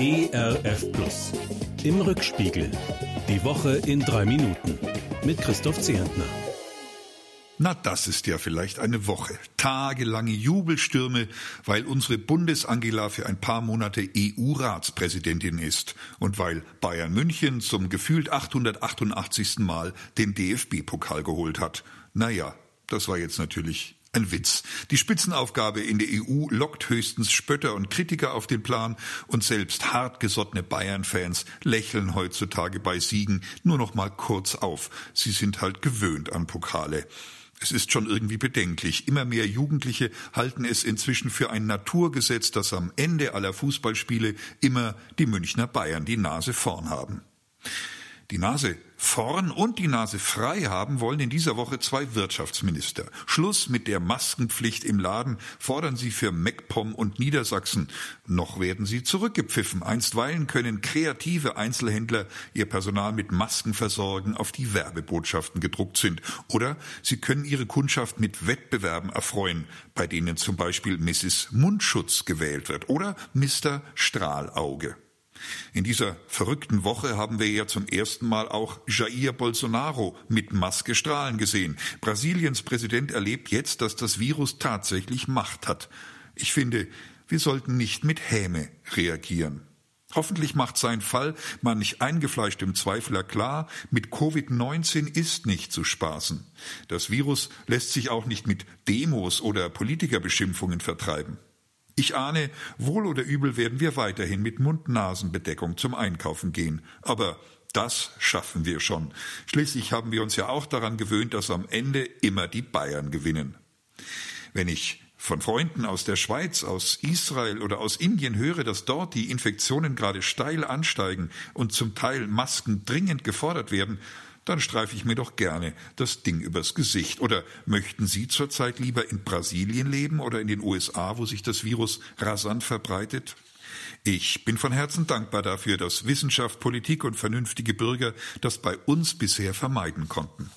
ERF Plus. Im Rückspiegel. Die Woche in drei Minuten. Mit Christoph Zehentner. Na, das ist ja vielleicht eine Woche. Tagelange Jubelstürme, weil unsere Bundesangela für ein paar Monate EU-Ratspräsidentin ist und weil Bayern München zum gefühlt 888. Mal den DFB-Pokal geholt hat. Naja, das war jetzt natürlich ein Witz. Die Spitzenaufgabe in der EU lockt höchstens Spötter und Kritiker auf den Plan und selbst hartgesottene Bayern-Fans lächeln heutzutage bei Siegen nur noch mal kurz auf. Sie sind halt gewöhnt an Pokale. Es ist schon irgendwie bedenklich. Immer mehr Jugendliche halten es inzwischen für ein Naturgesetz, dass am Ende aller Fußballspiele immer die Münchner Bayern die Nase vorn haben. Die Nase vorn und die Nase frei haben wollen in dieser Woche zwei Wirtschaftsminister. Schluss mit der Maskenpflicht im Laden fordern sie für MacPom und Niedersachsen. Noch werden sie zurückgepfiffen. Einstweilen können kreative Einzelhändler ihr Personal mit Masken versorgen, auf die Werbebotschaften gedruckt sind. Oder sie können ihre Kundschaft mit Wettbewerben erfreuen, bei denen zum Beispiel Mrs. Mundschutz gewählt wird oder Mr. Strahlauge. In dieser verrückten Woche haben wir ja zum ersten Mal auch Jair Bolsonaro mit Maske strahlen gesehen. Brasiliens Präsident erlebt jetzt, dass das Virus tatsächlich Macht hat. Ich finde, wir sollten nicht mit Häme reagieren. Hoffentlich macht sein Fall manch eingefleischtem Zweifler klar, mit Covid-19 ist nicht zu spaßen. Das Virus lässt sich auch nicht mit Demos oder Politikerbeschimpfungen vertreiben. Ich ahne, wohl oder übel werden wir weiterhin mit Mund-Nasen-Bedeckung zum Einkaufen gehen. Aber das schaffen wir schon. Schließlich haben wir uns ja auch daran gewöhnt, dass am Ende immer die Bayern gewinnen. Wenn ich von Freunden aus der Schweiz, aus Israel oder aus Indien höre, dass dort die Infektionen gerade steil ansteigen und zum Teil Masken dringend gefordert werden, dann streife ich mir doch gerne das Ding übers Gesicht. Oder möchten Sie zurzeit lieber in Brasilien leben oder in den USA, wo sich das Virus rasant verbreitet? Ich bin von Herzen dankbar dafür, dass Wissenschaft, Politik und vernünftige Bürger das bei uns bisher vermeiden konnten.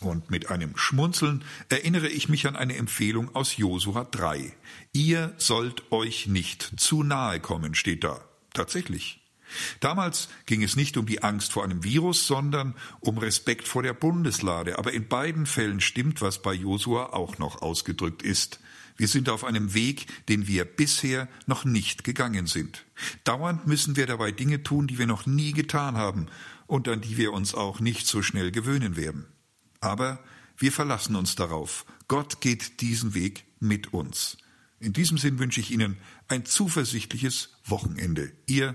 Und mit einem Schmunzeln erinnere ich mich an eine Empfehlung aus Josua 3. Ihr sollt euch nicht zu nahe kommen, steht da. Tatsächlich. Damals ging es nicht um die Angst vor einem Virus, sondern um Respekt vor der Bundeslade. Aber in beiden Fällen stimmt, was bei Josua auch noch ausgedrückt ist. Wir sind auf einem Weg, den wir bisher noch nicht gegangen sind. Dauernd müssen wir dabei Dinge tun, die wir noch nie getan haben und an die wir uns auch nicht so schnell gewöhnen werden. Aber wir verlassen uns darauf. Gott geht diesen Weg mit uns. In diesem Sinn wünsche ich Ihnen ein zuversichtliches Wochenende. Ihr